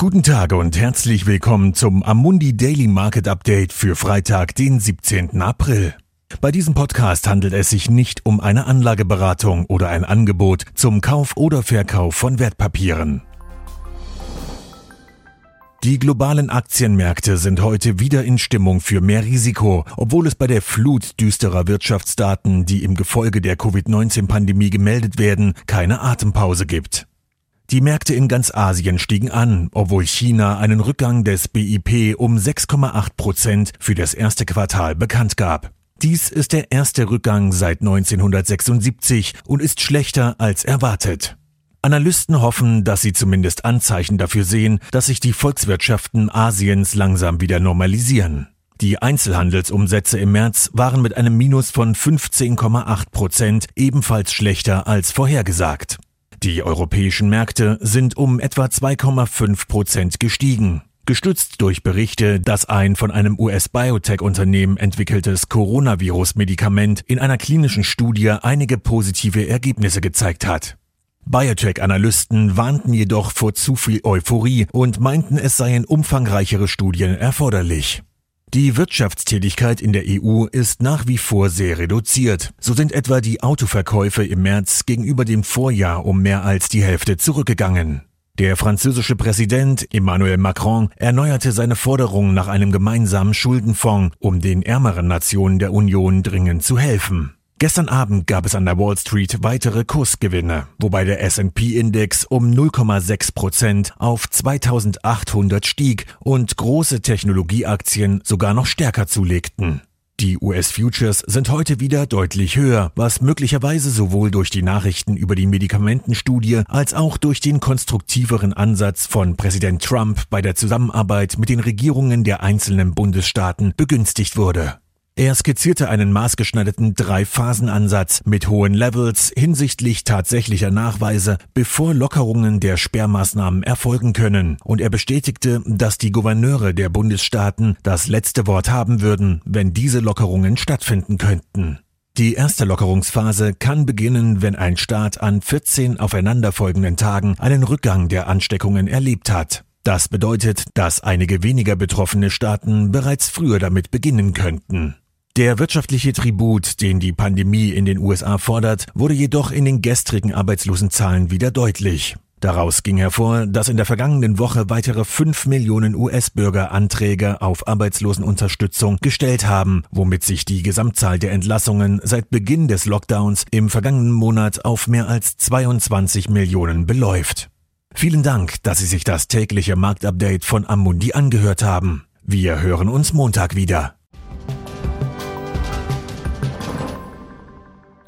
Guten Tag und herzlich willkommen zum Amundi Daily Market Update für Freitag, den 17. April. Bei diesem Podcast handelt es sich nicht um eine Anlageberatung oder ein Angebot zum Kauf oder Verkauf von Wertpapieren. Die globalen Aktienmärkte sind heute wieder in Stimmung für mehr Risiko, obwohl es bei der Flut düsterer Wirtschaftsdaten, die im Gefolge der Covid-19-Pandemie gemeldet werden, keine Atempause gibt. Die Märkte in ganz Asien stiegen an, obwohl China einen Rückgang des BIP um 6,8 Prozent für das erste Quartal bekannt gab. Dies ist der erste Rückgang seit 1976 und ist schlechter als erwartet. Analysten hoffen, dass sie zumindest Anzeichen dafür sehen, dass sich die Volkswirtschaften Asiens langsam wieder normalisieren. Die Einzelhandelsumsätze im März waren mit einem Minus von 15,8 Prozent ebenfalls schlechter als vorhergesagt. Die europäischen Märkte sind um etwa 2,5 Prozent gestiegen. Gestützt durch Berichte, dass ein von einem US-Biotech-Unternehmen entwickeltes Coronavirus-Medikament in einer klinischen Studie einige positive Ergebnisse gezeigt hat. Biotech-Analysten warnten jedoch vor zu viel Euphorie und meinten, es seien umfangreichere Studien erforderlich. Die Wirtschaftstätigkeit in der EU ist nach wie vor sehr reduziert. So sind etwa die Autoverkäufe im März gegenüber dem Vorjahr um mehr als die Hälfte zurückgegangen. Der französische Präsident Emmanuel Macron erneuerte seine Forderung nach einem gemeinsamen Schuldenfonds, um den ärmeren Nationen der Union dringend zu helfen. Gestern Abend gab es an der Wall Street weitere Kursgewinne, wobei der S&P-Index um 0,6 Prozent auf 2800 stieg und große Technologieaktien sogar noch stärker zulegten. Die US-Futures sind heute wieder deutlich höher, was möglicherweise sowohl durch die Nachrichten über die Medikamentenstudie als auch durch den konstruktiveren Ansatz von Präsident Trump bei der Zusammenarbeit mit den Regierungen der einzelnen Bundesstaaten begünstigt wurde. Er skizzierte einen maßgeschneiderten Drei-Phasen-Ansatz mit hohen Levels hinsichtlich tatsächlicher Nachweise, bevor Lockerungen der Sperrmaßnahmen erfolgen können, und er bestätigte, dass die Gouverneure der Bundesstaaten das letzte Wort haben würden, wenn diese Lockerungen stattfinden könnten. Die erste Lockerungsphase kann beginnen, wenn ein Staat an 14 aufeinanderfolgenden Tagen einen Rückgang der Ansteckungen erlebt hat. Das bedeutet, dass einige weniger betroffene Staaten bereits früher damit beginnen könnten. Der wirtschaftliche Tribut, den die Pandemie in den USA fordert, wurde jedoch in den gestrigen Arbeitslosenzahlen wieder deutlich. Daraus ging hervor, dass in der vergangenen Woche weitere 5 Millionen US-Bürger Anträge auf Arbeitslosenunterstützung gestellt haben, womit sich die Gesamtzahl der Entlassungen seit Beginn des Lockdowns im vergangenen Monat auf mehr als 22 Millionen beläuft. Vielen Dank, dass Sie sich das tägliche Marktupdate von Amundi angehört haben. Wir hören uns Montag wieder.